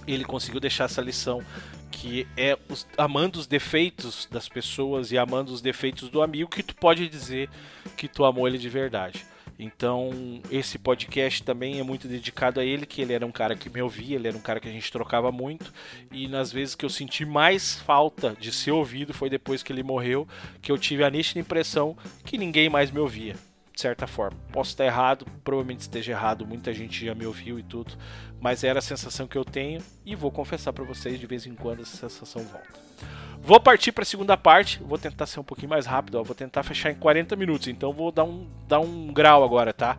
ele conseguiu deixar essa lição que é os, amando os defeitos das pessoas e amando os defeitos do amigo que tu pode dizer que tu amou ele de verdade. Então, esse podcast também é muito dedicado a ele, que ele era um cara que me ouvia, ele era um cara que a gente trocava muito, e nas vezes que eu senti mais falta de ser ouvido foi depois que ele morreu, que eu tive a nítida impressão que ninguém mais me ouvia de certa forma. Posso estar errado, provavelmente esteja errado, muita gente já me ouviu e tudo, mas era a sensação que eu tenho e vou confessar para vocês de vez em quando essa sensação volta. Vou partir para a segunda parte, vou tentar ser um pouquinho mais rápido, ó, vou tentar fechar em 40 minutos, então vou dar um, dar um grau agora, tá?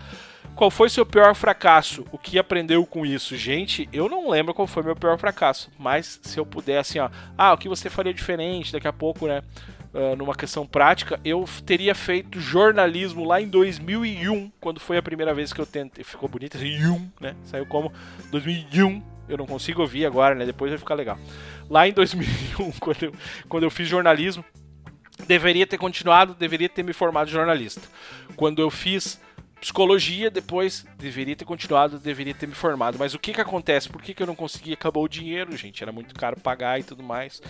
Qual foi seu pior fracasso? O que aprendeu com isso? Gente, eu não lembro qual foi meu pior fracasso, mas se eu puder, assim, ó, ah, o que você faria diferente daqui a pouco, né? Uh, numa questão prática, eu teria feito jornalismo lá em 2001, quando foi a primeira vez que eu tentei. Ficou bonito assim, né? Saiu como 2001. Eu não consigo ouvir agora, né? Depois vai ficar legal. Lá em 2001, [LAUGHS] quando eu, quando eu fiz jornalismo, deveria ter continuado, deveria ter me formado jornalista. Quando eu fiz psicologia, depois deveria ter continuado, deveria ter me formado. Mas o que que acontece? Por que, que eu não consegui? Acabou o dinheiro, gente. Era muito caro pagar e tudo mais.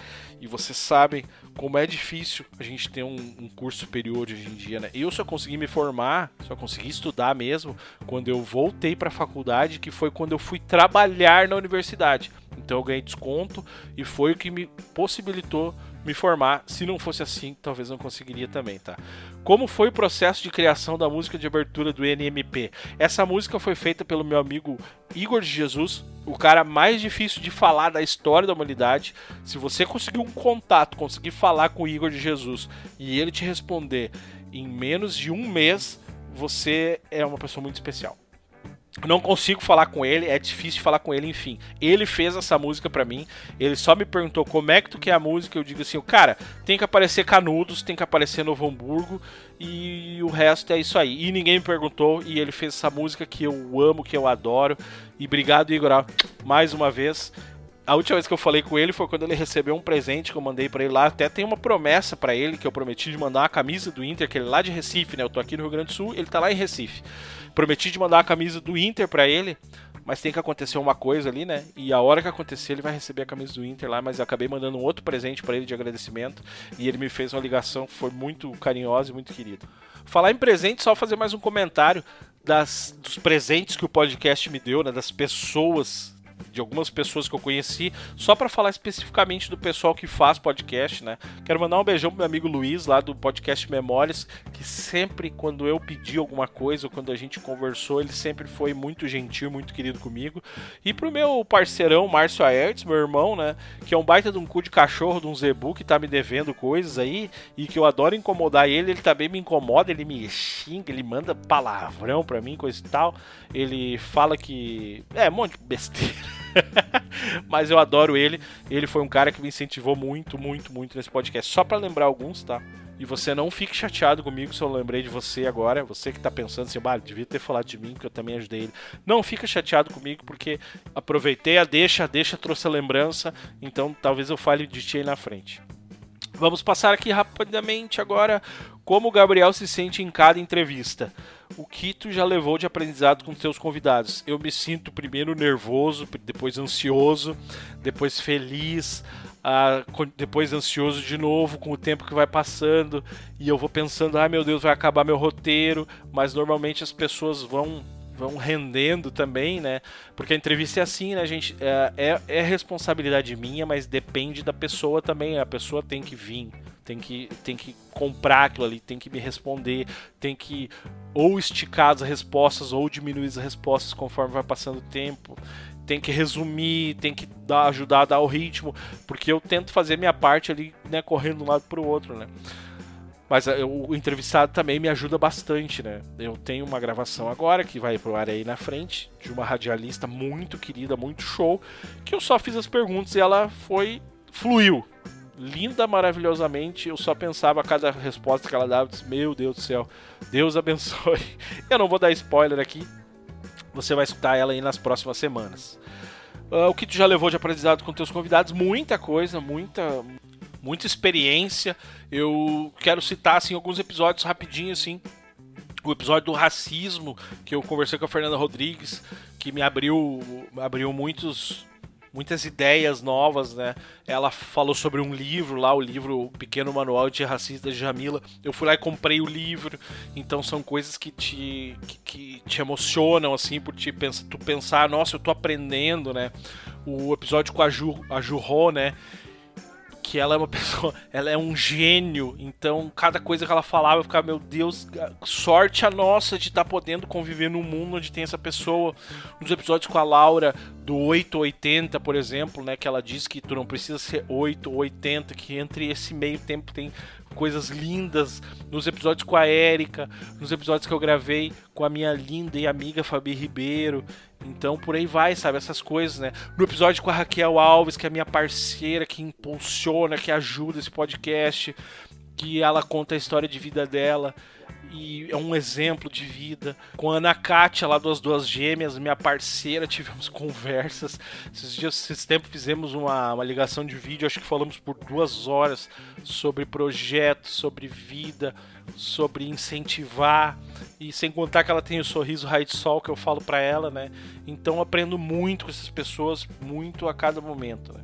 E vocês sabem como é difícil a gente ter um, um curso superior hoje em dia, né? Eu só consegui me formar, só consegui estudar mesmo quando eu voltei para a faculdade, que foi quando eu fui trabalhar na universidade. Então eu ganhei desconto e foi o que me possibilitou me formar. Se não fosse assim, talvez não conseguiria também, tá? Como foi o processo de criação da música de abertura do NMP? Essa música foi feita pelo meu amigo Igor de Jesus, o cara mais difícil de falar da história da humanidade. Se você conseguir um contato, conseguir falar com o Igor de Jesus e ele te responder em menos de um mês, você é uma pessoa muito especial. Não consigo falar com ele, é difícil falar com ele, enfim. Ele fez essa música para mim, ele só me perguntou como é que tu quer a música, eu digo assim, cara, tem que aparecer Canudos, tem que aparecer Novo Hamburgo e o resto é isso aí. E ninguém me perguntou e ele fez essa música que eu amo, que eu adoro. E obrigado, Igor, mais uma vez. A última vez que eu falei com ele foi quando ele recebeu um presente que eu mandei para ele lá. Até tem uma promessa para ele que eu prometi de mandar uma camisa do Inter, que ele é lá de Recife, né? Eu tô aqui no Rio Grande do Sul, ele tá lá em Recife. Prometi de mandar a camisa do Inter para ele, mas tem que acontecer uma coisa ali, né? E a hora que acontecer, ele vai receber a camisa do Inter lá, mas eu acabei mandando um outro presente para ele de agradecimento e ele me fez uma ligação que foi muito carinhosa e muito querida. Falar em presente, só fazer mais um comentário das, dos presentes que o podcast me deu, né? Das pessoas de algumas pessoas que eu conheci, só para falar especificamente do pessoal que faz podcast, né? Quero mandar um beijão pro meu amigo Luiz, lá do podcast Memórias, que sempre, quando eu pedi alguma coisa, ou quando a gente conversou, ele sempre foi muito gentil, muito querido comigo. E pro meu parceirão, Márcio Aertes, meu irmão, né? Que é um baita de um cu de cachorro, de um zebu, que tá me devendo coisas aí, e que eu adoro incomodar ele, ele também me incomoda, ele me xinga, ele manda palavrão pra mim, coisa e tal. Ele fala que. É, um monte de besteira. [LAUGHS] Mas eu adoro ele. Ele foi um cara que me incentivou muito, muito, muito nesse podcast. Só para lembrar alguns, tá? E você não fique chateado comigo se eu lembrei de você agora. Você que tá pensando assim, bah, devia ter falado de mim, porque eu também ajudei ele. Não fica chateado comigo, porque aproveitei a deixa, a deixa trouxe a lembrança. Então talvez eu fale de ti aí na frente. Vamos passar aqui rapidamente agora como o Gabriel se sente em cada entrevista. O que tu já levou de aprendizado com seus convidados? Eu me sinto primeiro nervoso, depois ansioso, depois feliz, uh, depois ansioso de novo com o tempo que vai passando e eu vou pensando, ah meu Deus, vai acabar meu roteiro, mas normalmente as pessoas vão vão rendendo também, né? Porque a entrevista é assim, né, gente? É, é, é, responsabilidade minha, mas depende da pessoa também. A pessoa tem que vir, tem que, tem que comprar aquilo ali, tem que me responder, tem que ou esticar as respostas ou diminuir as respostas conforme vai passando o tempo. Tem que resumir, tem que dar, ajudar a dar o ritmo, porque eu tento fazer minha parte ali, né, correndo de um lado para o outro, né? Mas eh, o entrevistado também me ajuda bastante, né? Eu tenho uma gravação agora que vai pro ar aí na frente, de uma radialista muito querida, muito show, que eu só fiz as perguntas e ela foi. fluiu. Linda, maravilhosamente. Eu só pensava a cada resposta que ela dava, disse, meu Deus do céu, Deus abençoe. [LAUGHS] Eu não vou dar spoiler aqui, você vai escutar ela aí nas próximas semanas. Uh, o que tu já levou de aprendizado com teus convidados? Muita coisa, muita, muita experiência. Eu quero citar assim alguns episódios rapidinho assim. O episódio do racismo que eu conversei com a Fernanda Rodrigues, que me abriu abriu muitos muitas ideias novas, né? Ela falou sobre um livro lá, o livro o Pequeno Manual de Racista de Jamila. Eu fui lá e comprei o livro. Então são coisas que te, que, que te emocionam, assim, por te pensa, tu pensar, nossa, eu tô aprendendo, né? O episódio com a Ju, a Ju Ho, né? Que ela é uma [LAUGHS] pessoa, ela é um gênio, então cada coisa que ela falava eu ficava, meu Deus, sorte a nossa de estar tá podendo conviver num mundo onde tem essa pessoa. Nos episódios com a Laura, do 8 ou 80, por exemplo, né, que ela diz que tu não precisa ser 8 ou 80, que entre esse meio tempo tem coisas lindas nos episódios com a Érica, nos episódios que eu gravei com a minha linda e amiga Fabi Ribeiro. Então por aí vai, sabe? Essas coisas, né? No episódio com a Raquel Alves, que é minha parceira, que impulsiona, que ajuda esse podcast, que ela conta a história de vida dela e é um exemplo de vida. Com a Ana Kátia, lá das duas gêmeas, minha parceira, tivemos [LAUGHS] conversas. Esses dias, esses tempos, fizemos uma, uma ligação de vídeo, acho que falamos por duas horas sobre projetos, sobre vida, sobre incentivar. E sem contar que ela tem o sorriso raio de sol que eu falo para ela, né? Então aprendo muito com essas pessoas, muito a cada momento, né?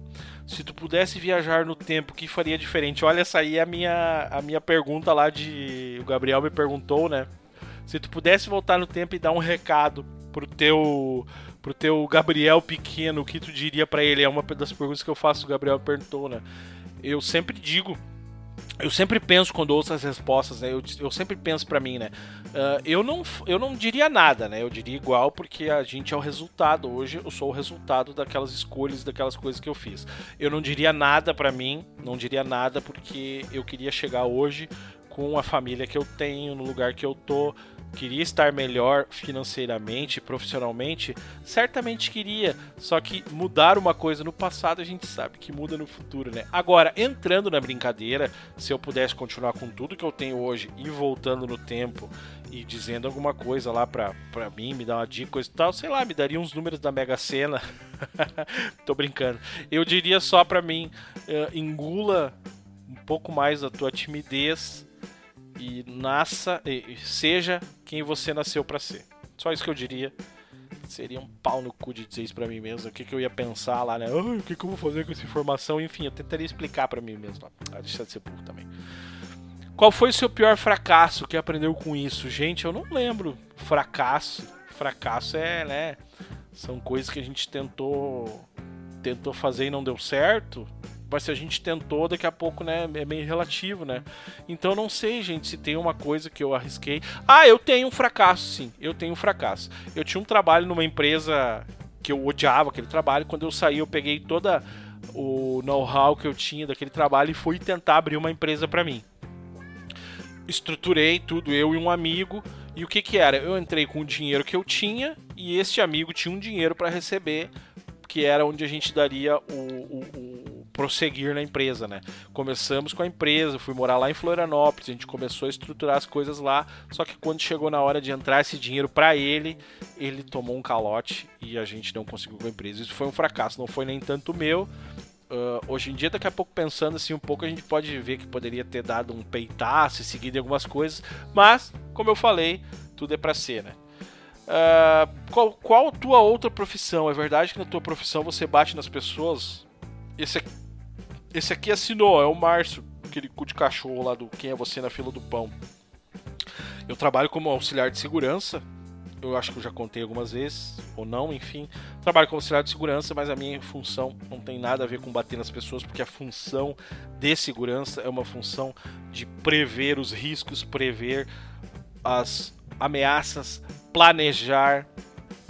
Se tu pudesse viajar no tempo, o que faria diferente? Olha, essa aí é a minha, a minha pergunta lá de. O Gabriel me perguntou, né? Se tu pudesse voltar no tempo e dar um recado pro teu pro teu Gabriel pequeno, o que tu diria para ele? É uma das perguntas que eu faço, o Gabriel perguntou, né? Eu sempre digo eu sempre penso quando ouço as respostas, né? Eu, eu sempre penso para mim, né? Uh, eu, não, eu não diria nada, né? Eu diria igual porque a gente é o resultado. Hoje eu sou o resultado daquelas escolhas, daquelas coisas que eu fiz. Eu não diria nada para mim, não diria nada porque eu queria chegar hoje com a família que eu tenho, no lugar que eu tô, Queria estar melhor financeiramente, profissionalmente? Certamente queria, só que mudar uma coisa no passado a gente sabe que muda no futuro, né? Agora, entrando na brincadeira, se eu pudesse continuar com tudo que eu tenho hoje e voltando no tempo e dizendo alguma coisa lá pra, pra mim, me dar uma dica e tal, sei lá, me daria uns números da Mega Sena. [LAUGHS] Tô brincando. Eu diria só pra mim, uh, engula um pouco mais a tua timidez e nasça, e seja quem você nasceu para ser. Só isso que eu diria. Seria um pau no cu de dizer isso pra mim mesmo. O que, que eu ia pensar lá, né? O que, que eu vou fazer com essa informação? Enfim, eu tentaria explicar para mim mesmo. Ah, deixa de ser burro também. Qual foi o seu pior fracasso? que aprendeu com isso? Gente, eu não lembro. Fracasso. Fracasso é, né? São coisas que a gente tentou tentou fazer e não deu certo mas se a gente tentou, daqui a pouco, né, é meio relativo, né? Então não sei, gente, se tem uma coisa que eu arrisquei. Ah, eu tenho um fracasso, sim. Eu tenho um fracasso. Eu tinha um trabalho numa empresa que eu odiava aquele trabalho. Quando eu saí, eu peguei toda o know-how que eu tinha daquele trabalho e fui tentar abrir uma empresa para mim. Estruturei tudo, eu e um amigo. E o que que era? Eu entrei com o dinheiro que eu tinha e este amigo tinha um dinheiro para receber, que era onde a gente daria o, o, prosseguir na empresa, né? Começamos com a empresa, fui morar lá em Florianópolis, a gente começou a estruturar as coisas lá, só que quando chegou na hora de entrar esse dinheiro para ele, ele tomou um calote e a gente não conseguiu com a empresa. Isso foi um fracasso, não foi nem tanto meu. Uh, hoje em dia, daqui a pouco pensando assim um pouco, a gente pode ver que poderia ter dado um peitaço e seguido em algumas coisas, mas, como eu falei, tudo é para ser, né? Uh, qual, qual tua outra profissão? É verdade que na tua profissão você bate nas pessoas? Esse aqui, esse aqui assinou, é o Márcio, aquele cu de cachorro lá do Quem é Você na Fila do Pão. Eu trabalho como auxiliar de segurança. Eu acho que eu já contei algumas vezes, ou não, enfim. Trabalho como auxiliar de segurança, mas a minha função não tem nada a ver com bater nas pessoas, porque a função de segurança é uma função de prever os riscos, prever as ameaças, planejar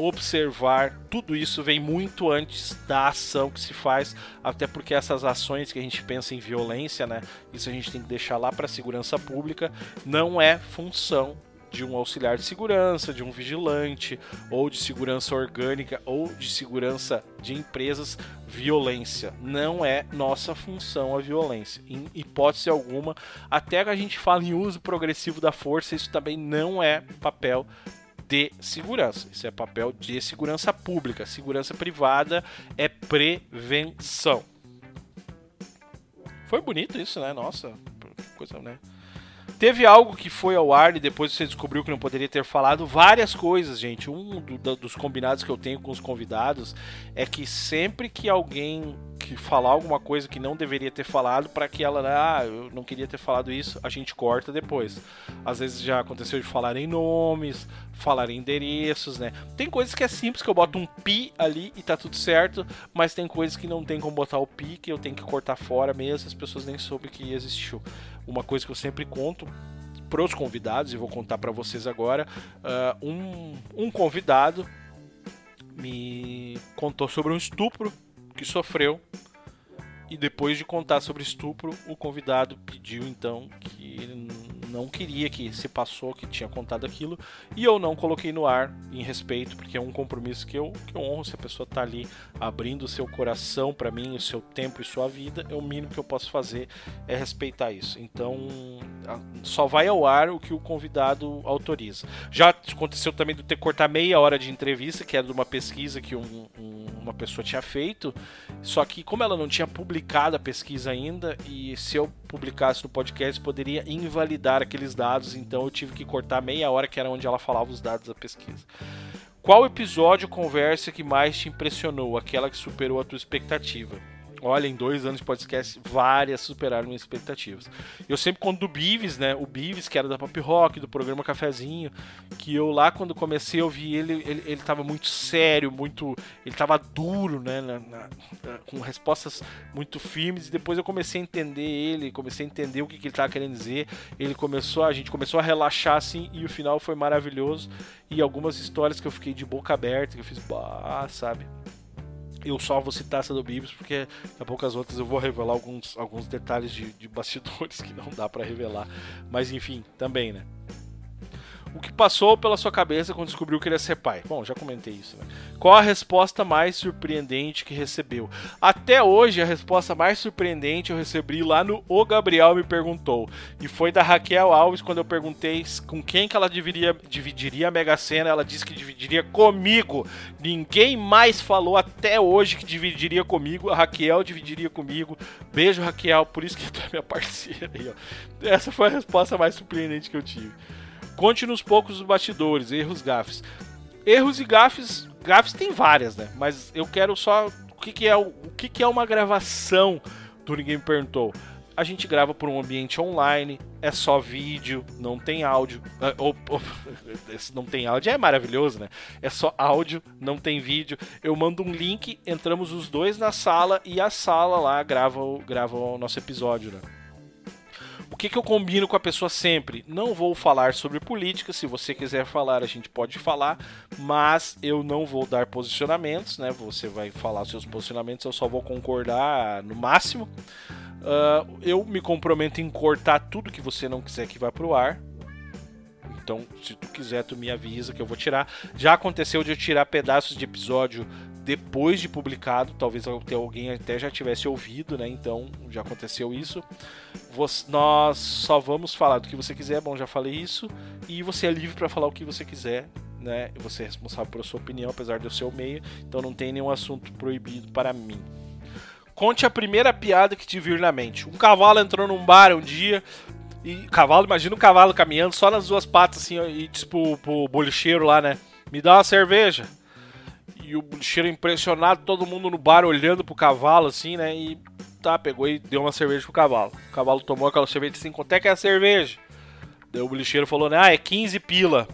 observar, tudo isso vem muito antes da ação que se faz, até porque essas ações que a gente pensa em violência, né, isso a gente tem que deixar lá para a segurança pública, não é função de um auxiliar de segurança, de um vigilante, ou de segurança orgânica, ou de segurança de empresas, violência. Não é nossa função a violência. Em hipótese alguma, até que a gente fala em uso progressivo da força, isso também não é papel de segurança. Isso é papel de segurança pública. Segurança privada é prevenção. Foi bonito isso, né? Nossa, coisa, né? Teve algo que foi ao ar e depois você descobriu que não poderia ter falado. Várias coisas, gente. Um do, dos combinados que eu tenho com os convidados é que sempre que alguém que falar alguma coisa que não deveria ter falado para que ela, ah, eu não queria ter falado isso, a gente corta depois. Às vezes já aconteceu de falar em nomes, falar em endereços, né? Tem coisas que é simples que eu boto um pi ali e tá tudo certo, mas tem coisas que não tem como botar o pi, que eu tenho que cortar fora mesmo, as pessoas nem soubem que existiu. Uma coisa que eu sempre conto para os convidados, e vou contar para vocês agora, uh, um, um convidado me contou sobre um estupro que sofreu. E depois de contar sobre estupro, o convidado pediu então que não queria que se passou que tinha contado aquilo e eu não coloquei no ar em respeito, porque é um compromisso que eu, que eu honro. Se a pessoa está ali abrindo o seu coração para mim, o seu tempo e sua vida, é o mínimo que eu posso fazer é respeitar isso. Então só vai ao ar o que o convidado autoriza. Já aconteceu também de ter cortar meia hora de entrevista, que era de uma pesquisa que um, um, uma pessoa tinha feito, só que como ela não tinha publicado a pesquisa ainda, e se eu publicasse no podcast poderia invalidar aqueles dados, então eu tive que cortar meia hora, que era onde ela falava os dados da pesquisa. Qual episódio conversa que mais te impressionou? Aquela que superou a tua expectativa? Olha, em dois anos de podcast, várias superaram minhas expectativas. Eu sempre conto do Bives, né? O Bives, que era da Pop Rock, do programa Cafezinho, que eu lá, quando comecei a ouvir ele, ele, ele tava muito sério, muito. Ele tava duro, né? Na, na, com respostas muito firmes, e depois eu comecei a entender ele, comecei a entender o que, que ele tava querendo dizer. Ele começou, a gente começou a relaxar assim, e o final foi maravilhoso. E algumas histórias que eu fiquei de boca aberta, que eu fiz, bah, sabe? Eu só vou citar essa do Bibis porque a pouco as outras eu vou revelar alguns, alguns detalhes de, de bastidores [LAUGHS] que não dá para revelar. Mas enfim, também, né? O que passou pela sua cabeça quando descobriu que ele ia ser pai? Bom, já comentei isso, né? Qual a resposta mais surpreendente que recebeu? Até hoje, a resposta mais surpreendente eu recebi lá no O Gabriel Me Perguntou. E foi da Raquel Alves quando eu perguntei com quem que ela dividiria, dividiria a Mega Sena. Ela disse que dividiria comigo. Ninguém mais falou até hoje que dividiria comigo. A Raquel dividiria comigo. Beijo, Raquel. Por isso que tu [LAUGHS] é minha parceira aí, ó. Essa foi a resposta mais surpreendente que eu tive. Conte nos poucos bastidores, erros, gafes. Erros e gafes, gafes tem várias, né? Mas eu quero só o que, que é o, que, que é uma gravação do Ninguém Me Perguntou. A gente grava por um ambiente online, é só vídeo, não tem áudio. Ou, [LAUGHS] não tem áudio é maravilhoso, né? É só áudio, não tem vídeo. Eu mando um link, entramos os dois na sala e a sala lá grava, grava o nosso episódio, né? Que, que eu combino com a pessoa sempre? Não vou falar sobre política, se você quiser falar, a gente pode falar, mas eu não vou dar posicionamentos, né? Você vai falar seus posicionamentos, eu só vou concordar no máximo. Uh, eu me comprometo em cortar tudo que você não quiser que vá pro ar. Então, se tu quiser, tu me avisa que eu vou tirar. Já aconteceu de eu tirar pedaços de episódio depois de publicado, talvez alguém até já tivesse ouvido, né? Então já aconteceu isso. Nós só vamos falar do que você quiser, bom, já falei isso, e você é livre para falar o que você quiser, né? Você é responsável pela sua opinião, apesar do seu meio, então não tem nenhum assunto proibido para mim. Conte a primeira piada que te vir na mente. Um cavalo entrou num bar um dia, e cavalo, imagina um cavalo caminhando só nas duas patas assim, e pro, pro bolicheiro lá, né? Me dá uma cerveja e o cheiro impressionado, todo mundo no bar olhando pro cavalo, assim, né? E tá, pegou e deu uma cerveja pro cavalo. O cavalo tomou aquela cerveja assim, quanto é que é a cerveja? Daí o lixeiro falou, né? Ah, é 15 pila.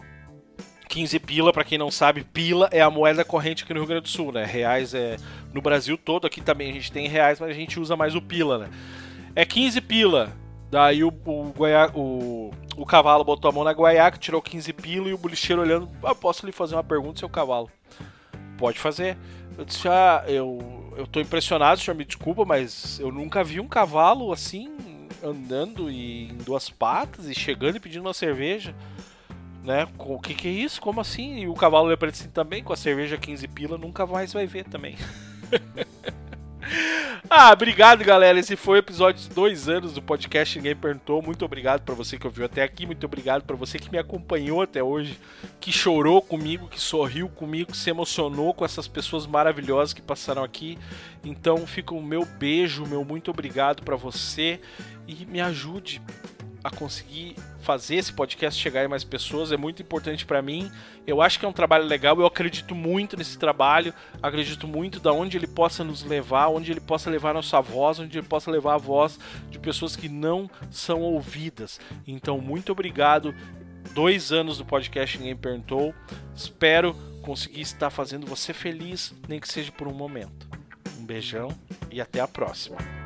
15 pila, para quem não sabe, pila é a moeda corrente aqui no Rio Grande do Sul, né? Reais é no Brasil todo, aqui também a gente tem reais, mas a gente usa mais o pila, né? É 15 pila. Daí o, o, o, o cavalo botou a mão na guaiaca, tirou 15 pila e o bolicheiro olhando, ah, posso lhe fazer uma pergunta, seu cavalo? Pode fazer. Eu disse, ah, eu, eu tô impressionado, senhor me desculpa, mas eu nunca vi um cavalo assim, andando e em duas patas e chegando e pedindo uma cerveja. Né? O que, que é isso? Como assim? E o cavalo olha ele assim também, com a cerveja 15 pila, nunca mais vai ver também. [LAUGHS] Ah, obrigado, galera. Esse foi o episódio de dois anos do podcast Ninguém Perguntou. Muito obrigado para você que ouviu até aqui. Muito obrigado para você que me acompanhou até hoje, que chorou comigo, que sorriu comigo, que se emocionou com essas pessoas maravilhosas que passaram aqui. Então, fica o meu beijo, meu muito obrigado para você e me ajude a conseguir fazer esse podcast chegar em mais pessoas é muito importante para mim. Eu acho que é um trabalho legal, eu acredito muito nesse trabalho, acredito muito da onde ele possa nos levar, onde ele possa levar a nossa voz, onde ele possa levar a voz de pessoas que não são ouvidas. Então, muito obrigado. Dois anos do podcast Ninguém Perguntou. Espero conseguir estar fazendo você feliz, nem que seja por um momento. Um beijão e até a próxima.